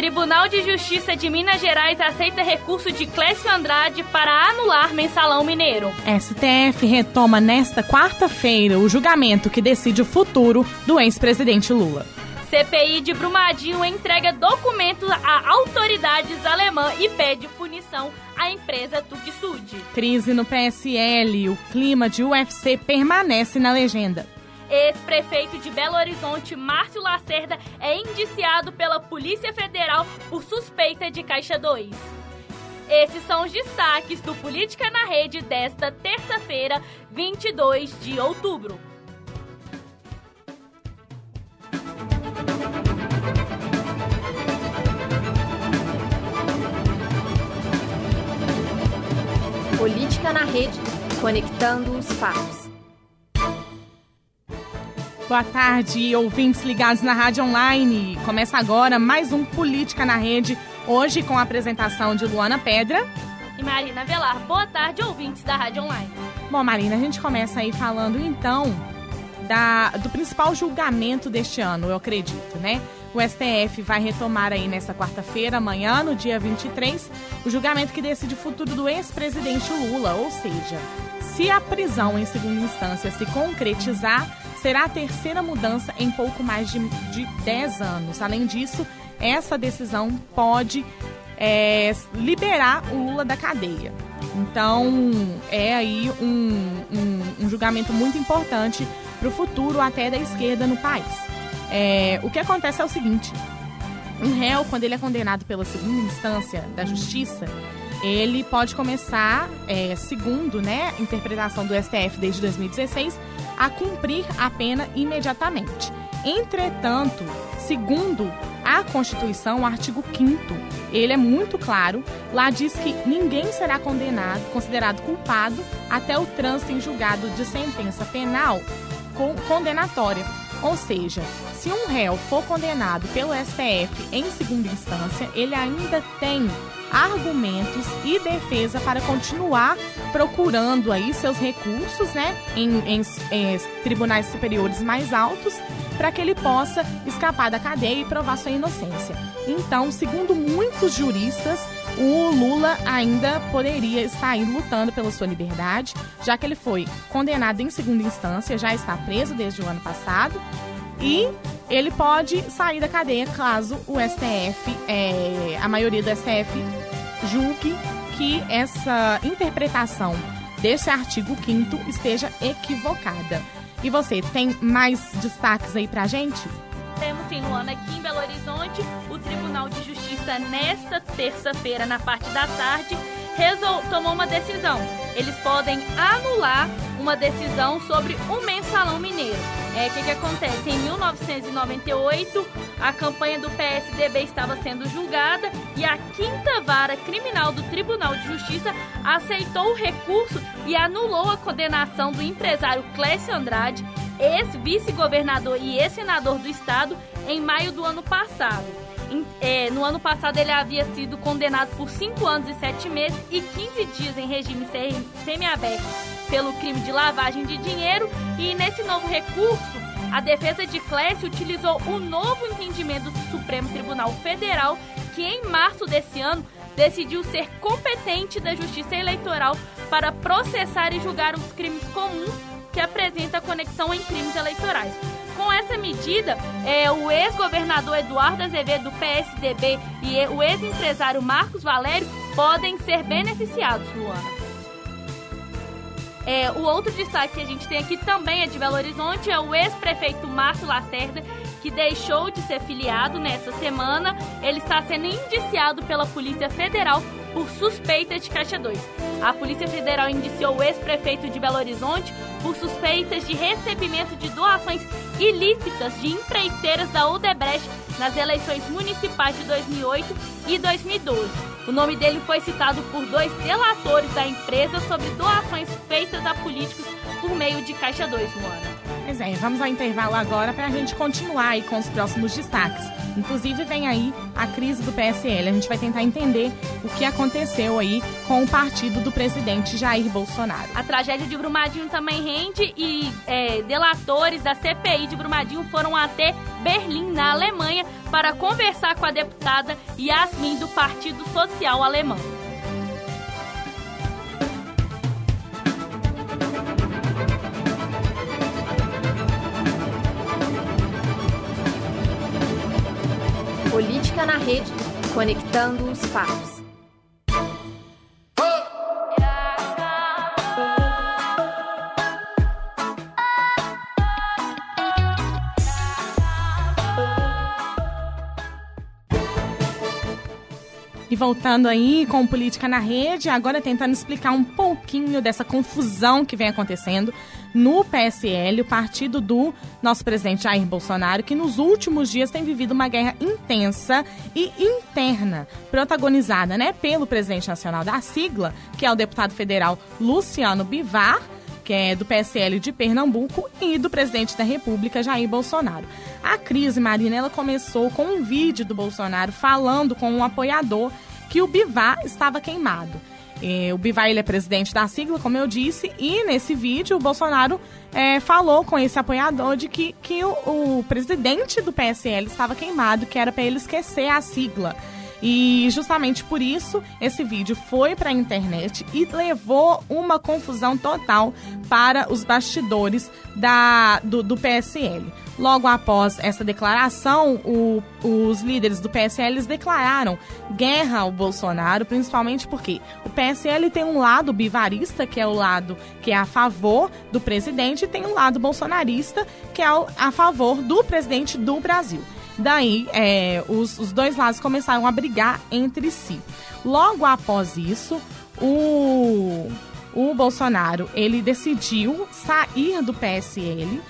Tribunal de Justiça de Minas Gerais aceita recurso de Clécio Andrade para anular mensalão mineiro. STF retoma nesta quarta-feira o julgamento que decide o futuro do ex-presidente Lula. CPI de Brumadinho entrega documentos a autoridades alemãs e pede punição à empresa Tuxud. Crise no PSL, o clima de UFC permanece na legenda. Ex-prefeito de Belo Horizonte, Márcio Lacerda, é indiciado pela Polícia Federal por suspeita de Caixa 2. Esses são os destaques do Política na Rede desta terça-feira, 22 de outubro. Política na Rede, conectando os fatos. Boa tarde, ouvintes ligados na Rádio Online. Começa agora mais um Política na Rede, hoje com a apresentação de Luana Pedra e Marina Velar. Boa tarde, ouvintes da Rádio Online. Bom, Marina, a gente começa aí falando então da, do principal julgamento deste ano, eu acredito, né? O STF vai retomar aí nessa quarta-feira, amanhã, no dia 23, o julgamento que decide o futuro do ex-presidente Lula, ou seja, se a prisão em segunda instância se concretizar, será a terceira mudança em pouco mais de, de 10 anos. Além disso, essa decisão pode é, liberar o Lula da cadeia. Então, é aí um, um, um julgamento muito importante para o futuro até da esquerda no país. É, o que acontece é o seguinte: um réu, quando ele é condenado pela segunda instância da justiça, ele pode começar, é, segundo né, interpretação do STF desde 2016, a cumprir a pena imediatamente. Entretanto, segundo a Constituição, o artigo 5 ele é muito claro. Lá diz que ninguém será condenado, considerado culpado, até o trânsito em julgado de sentença penal condenatória. Ou seja, se um réu for condenado pelo STF em segunda instância, ele ainda tem argumentos e defesa para continuar procurando aí seus recursos, né, em, em, em tribunais superiores mais altos, para que ele possa escapar da cadeia e provar sua inocência. Então, segundo muitos juristas, o Lula ainda poderia estar aí lutando pela sua liberdade, já que ele foi condenado em segunda instância, já está preso desde o ano passado e ele pode sair da cadeia caso o STF, é, a maioria do STF, julgue que essa interpretação desse artigo 5 esteja equivocada. E você, tem mais destaques aí pra gente? Temos sim, Luana, aqui em Belo Horizonte, o Tribunal de Justiça, nesta terça-feira, na parte da tarde, tomou uma decisão. Eles podem anular uma decisão sobre o mensalão mineiro. É o que, que acontece? Em 1998, a campanha do PSDB estava sendo julgada e a quinta vara criminal do Tribunal de Justiça aceitou o recurso e anulou a condenação do empresário Clécio Andrade, ex-vice-governador e ex-senador do estado, em maio do ano passado. É, no ano passado ele havia sido condenado por 5 anos e 7 meses e 15 dias em regime semiaberto pelo crime de lavagem de dinheiro e nesse novo recurso a defesa de Clécio utilizou o novo entendimento do Supremo Tribunal Federal que em março desse ano decidiu ser competente da Justiça Eleitoral para processar e julgar os crimes comuns que apresentam conexão em crimes eleitorais. Com essa medida, é, o ex-governador Eduardo Azevedo do PSDB e o ex-empresário Marcos Valério podem ser beneficiados, Luana. É, o outro destaque que a gente tem aqui também é de Belo Horizonte, é o ex-prefeito Márcio Lacerda, que deixou de ser filiado nessa semana. Ele está sendo indiciado pela Polícia Federal por suspeita de Caixa 2. A Polícia Federal indiciou o ex-prefeito de Belo Horizonte por suspeitas de recebimento de doações ilícitas de empreiteiras da Odebrecht nas eleições municipais de 2008 e 2012. O nome dele foi citado por dois delatores da empresa sobre doações feitas a políticos por meio de Caixa 2, Luana. Pois é, vamos ao intervalo agora para a gente continuar aí com os próximos destaques. Inclusive vem aí a crise do PSL. A gente vai tentar entender o que aconteceu aí com o partido do presidente Jair Bolsonaro. A tragédia de Brumadinho também rende e é, delatores da CPI de Brumadinho foram até Berlim, na Alemanha, para conversar com a deputada Yasmin do Partido Social Alemão. Política na Rede, conectando os fatos. Voltando aí com Política na Rede, agora tentando explicar um pouquinho dessa confusão que vem acontecendo no PSL, o partido do nosso presidente Jair Bolsonaro, que nos últimos dias tem vivido uma guerra intensa e interna, protagonizada né, pelo presidente nacional da sigla, que é o deputado federal Luciano Bivar, que é do PSL de Pernambuco, e do presidente da República, Jair Bolsonaro. A crise, Marina, ela começou com um vídeo do Bolsonaro falando com um apoiador que o Bivar estava queimado. É, o Bivar ele é presidente da sigla, como eu disse, e nesse vídeo o Bolsonaro é, falou com esse apoiador de que, que o, o presidente do PSL estava queimado, que era para ele esquecer a sigla. E justamente por isso esse vídeo foi para a internet e levou uma confusão total para os bastidores da, do, do PSL. Logo após essa declaração, o, os líderes do PSL declararam guerra ao Bolsonaro, principalmente porque o PSL tem um lado bivarista, que é o lado que é a favor do presidente, e tem um lado bolsonarista, que é a favor do presidente do Brasil. Daí, é, os, os dois lados começaram a brigar entre si. Logo após isso, o, o Bolsonaro ele decidiu sair do PSL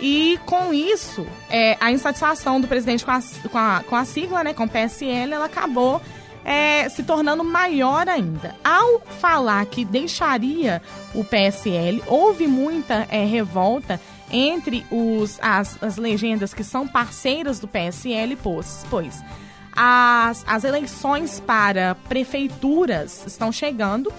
e com isso é, a insatisfação do presidente com a, com a, com a sigla, né, com o PSL, ela acabou é, se tornando maior ainda. Ao falar que deixaria o PSL, houve muita é, revolta entre os, as, as legendas que são parceiras do PSL, pois, pois as, as eleições para prefeituras estão chegando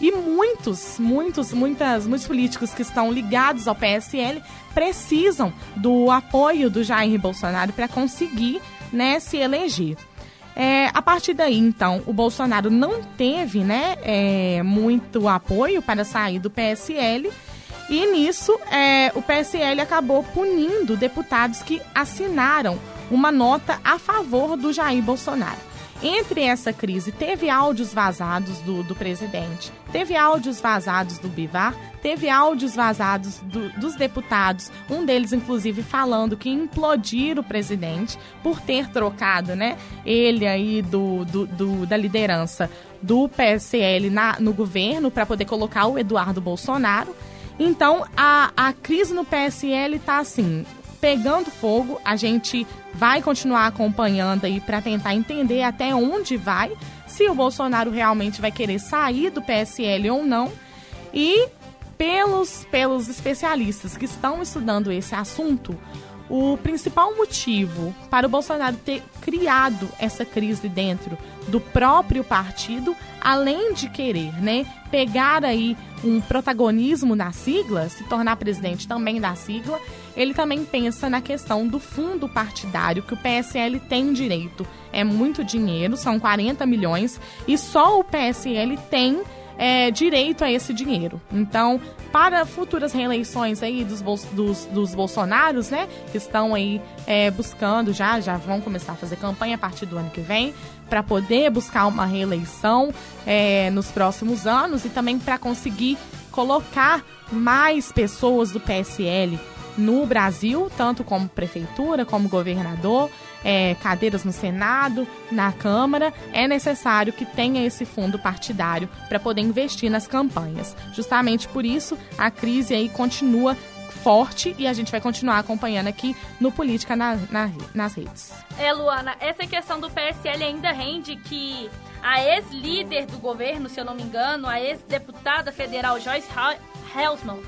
e muitos, muitos, muitas, muitos políticos que estão ligados ao PSL precisam do apoio do Jair Bolsonaro para conseguir né, se eleger. É, a partir daí, então, o Bolsonaro não teve né, é, muito apoio para sair do PSL e nisso, é, o PSL acabou punindo deputados que assinaram uma nota a favor do Jair Bolsonaro. Entre essa crise, teve áudios vazados do, do presidente, teve áudios vazados do Bivar, teve áudios vazados do, dos deputados, um deles, inclusive, falando que implodir o presidente por ter trocado né, ele aí do, do, do da liderança do PSL na, no governo para poder colocar o Eduardo Bolsonaro. Então, a, a crise no PSL está assim, pegando fogo. A gente vai continuar acompanhando aí para tentar entender até onde vai, se o Bolsonaro realmente vai querer sair do PSL ou não. E pelos, pelos especialistas que estão estudando esse assunto, o principal motivo para o Bolsonaro ter criado essa crise dentro do próprio partido, além de querer, né, pegar aí um protagonismo na sigla, se tornar presidente também da sigla, ele também pensa na questão do fundo partidário que o PSL tem direito. É muito dinheiro, são 40 milhões, e só o PSL tem é, direito a esse dinheiro. Então, para futuras reeleições aí dos, dos, dos Bolsonaros, né, que estão aí é, buscando já, já vão começar a fazer campanha a partir do ano que vem, para poder buscar uma reeleição é, nos próximos anos e também para conseguir colocar mais pessoas do PSL no Brasil, tanto como prefeitura, como governador, é, cadeiras no Senado, na Câmara, é necessário que tenha esse fundo partidário para poder investir nas campanhas. Justamente por isso, a crise aí continua forte e a gente vai continuar acompanhando aqui no Política na, na, nas redes. É, Luana, essa questão do PSL ainda rende que a ex-líder do governo, se eu não me engano, a ex-deputada federal Joyce Hausman,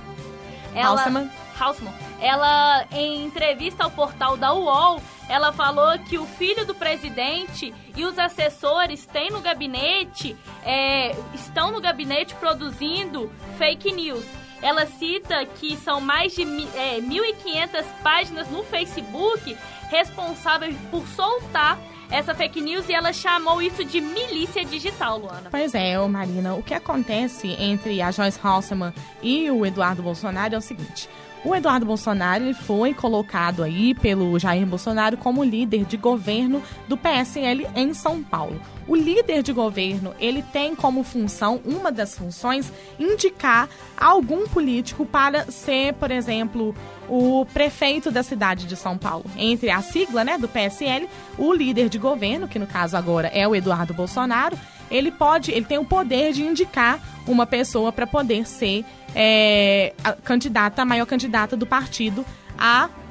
ela, Hausman, ela em entrevista ao portal da UOL, ela falou que o filho do presidente e os assessores têm no gabinete, é, estão no gabinete produzindo fake news. Ela cita que são mais de é, 1.500 páginas no Facebook responsáveis por soltar essa fake news e ela chamou isso de milícia digital, Luana. Pois é, Marina, o que acontece entre a Joyce Halseman e o Eduardo Bolsonaro é o seguinte. O Eduardo Bolsonaro foi colocado aí pelo Jair Bolsonaro como líder de governo do PSL em São Paulo. O líder de governo, ele tem como função, uma das funções, indicar algum político para ser, por exemplo, o prefeito da cidade de São Paulo. Entre a sigla, né, do PSL, o líder de governo, que no caso agora é o Eduardo Bolsonaro, ele pode, ele tem o poder de indicar uma pessoa para poder ser é, a candidata, a maior candidata do partido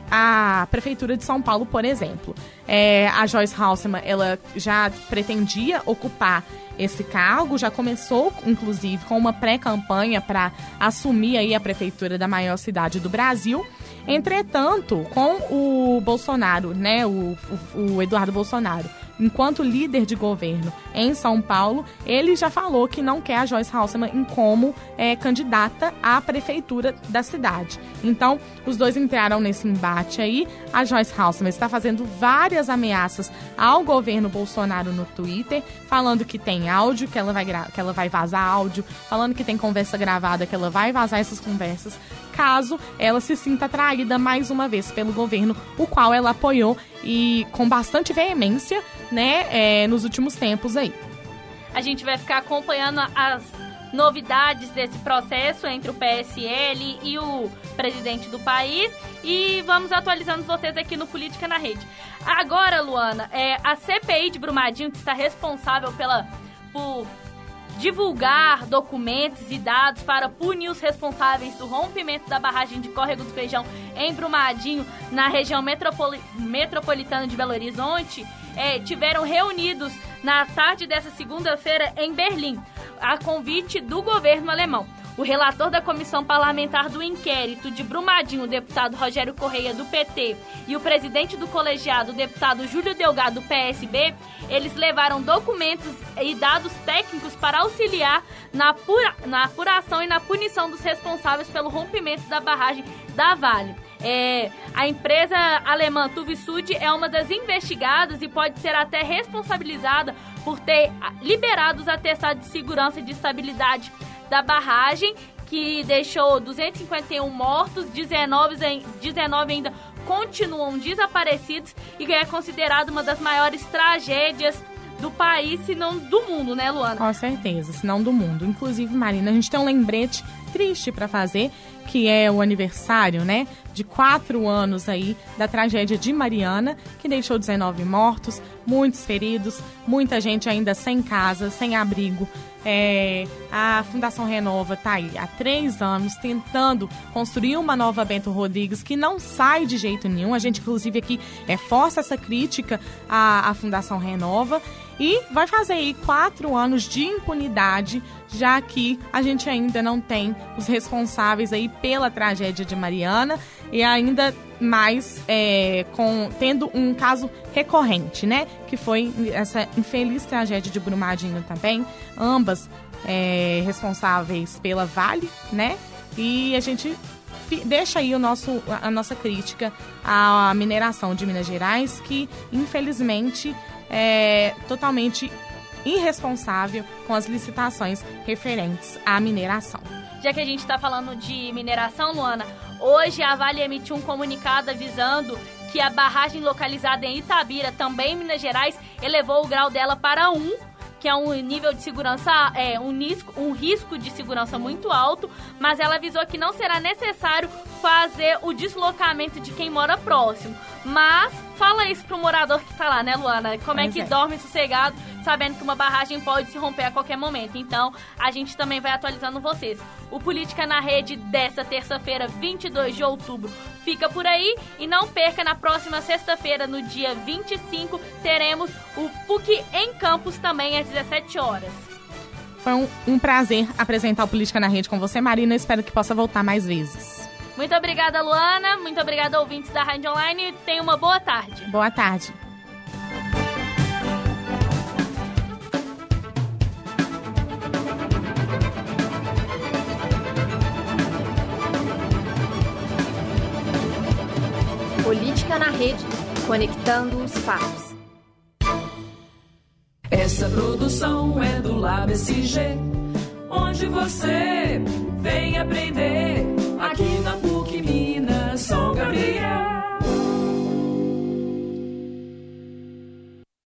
a prefeitura de São Paulo, por exemplo. É, a Joyce Halseman, ela já pretendia ocupar esse cargo, já começou, inclusive, com uma pré-campanha para assumir aí a prefeitura da maior cidade do Brasil. Entretanto, com o Bolsonaro, né, o, o, o Eduardo Bolsonaro, enquanto líder de governo em São Paulo, ele já falou que não quer a Joyce Halseman como é, candidata à prefeitura da cidade. Então, os dois entraram nesse embate aí. A Joyce Halseman está fazendo várias ameaças ao governo Bolsonaro no Twitter, falando que tem áudio, que ela vai, que ela vai vazar áudio, falando que tem conversa gravada, que ela vai vazar essas conversas, caso ela se sinta atraída mais uma vez pelo governo, o qual ela apoiou e com bastante veemência, né, é, nos últimos tempos aí. A gente vai ficar acompanhando as novidades desse processo entre o PSL e o presidente do país e vamos atualizando vocês aqui no Política na Rede. Agora, Luana, é, a CPI de Brumadinho, que está responsável pela, por divulgar documentos e dados para punir os responsáveis do rompimento da barragem de Córrego do Feijão em Brumadinho, na região metropoli metropolitana de Belo Horizonte, é, tiveram reunidos na tarde dessa segunda-feira em Berlim, a convite do governo alemão. O relator da comissão parlamentar do inquérito de Brumadinho, o deputado Rogério Correia, do PT, e o presidente do colegiado, o deputado Júlio Delgado, do PSB, eles levaram documentos e dados técnicos para auxiliar na, na apuração e na punição dos responsáveis pelo rompimento da barragem da Vale. É, a empresa alemã Tuvisud é uma das investigadas e pode ser até responsabilizada por ter liberado os atestados de segurança e de estabilidade da barragem, que deixou 251 mortos, 19, 19 ainda continuam desaparecidos e é considerado uma das maiores tragédias do país, se não do mundo, né, Luana? Com certeza, se não do mundo. Inclusive, Marina, a gente tem um lembrete triste para fazer, que é o aniversário, né, de quatro anos aí da tragédia de Mariana, que deixou 19 mortos, muitos feridos, muita gente ainda sem casa, sem abrigo. É, a Fundação Renova está aí há três anos tentando construir uma nova Bento Rodrigues que não sai de jeito nenhum. A gente, inclusive, aqui é, força essa crítica à, à Fundação Renova e vai fazer aí quatro anos de impunidade, já que a gente ainda não tem os responsáveis aí pela tragédia de Mariana e ainda mais é, com tendo um caso recorrente, né? Que foi essa infeliz tragédia de Brumadinho também, ambas é, responsáveis pela Vale, né? E a gente deixa aí o nosso, a nossa crítica à mineração de Minas Gerais, que infelizmente é totalmente irresponsável com as licitações referentes à mineração. Já que a gente está falando de mineração, Luana, hoje a Vale emitiu um comunicado avisando que a barragem localizada em Itabira, também em Minas Gerais, elevou o grau dela para 1, que é um nível de segurança, é um risco, um risco de segurança muito alto, mas ela avisou que não será necessário fazer o deslocamento de quem mora próximo. Mas fala isso pro morador que tá lá, né, Luana? Como é Pois que é. dorme sossegado, sabendo que uma barragem pode se romper a qualquer momento. Então, a gente também vai atualizando vocês. O Política na Rede dessa terça-feira, 22 de outubro, fica por aí. E não perca, na próxima sexta-feira, no dia 25, teremos o PUC em Campos também às 17 horas. Foi um, um prazer apresentar o Política na Rede com você, Marina. Espero que possa voltar mais vezes. Muito obrigada, Luana. Muito obrigada, ouvintes da Rádio Online. Tenha uma boa tarde. Boa tarde. Política na Rede. Conectando os fatos. Essa produção é do Lab SG, onde você vem aprender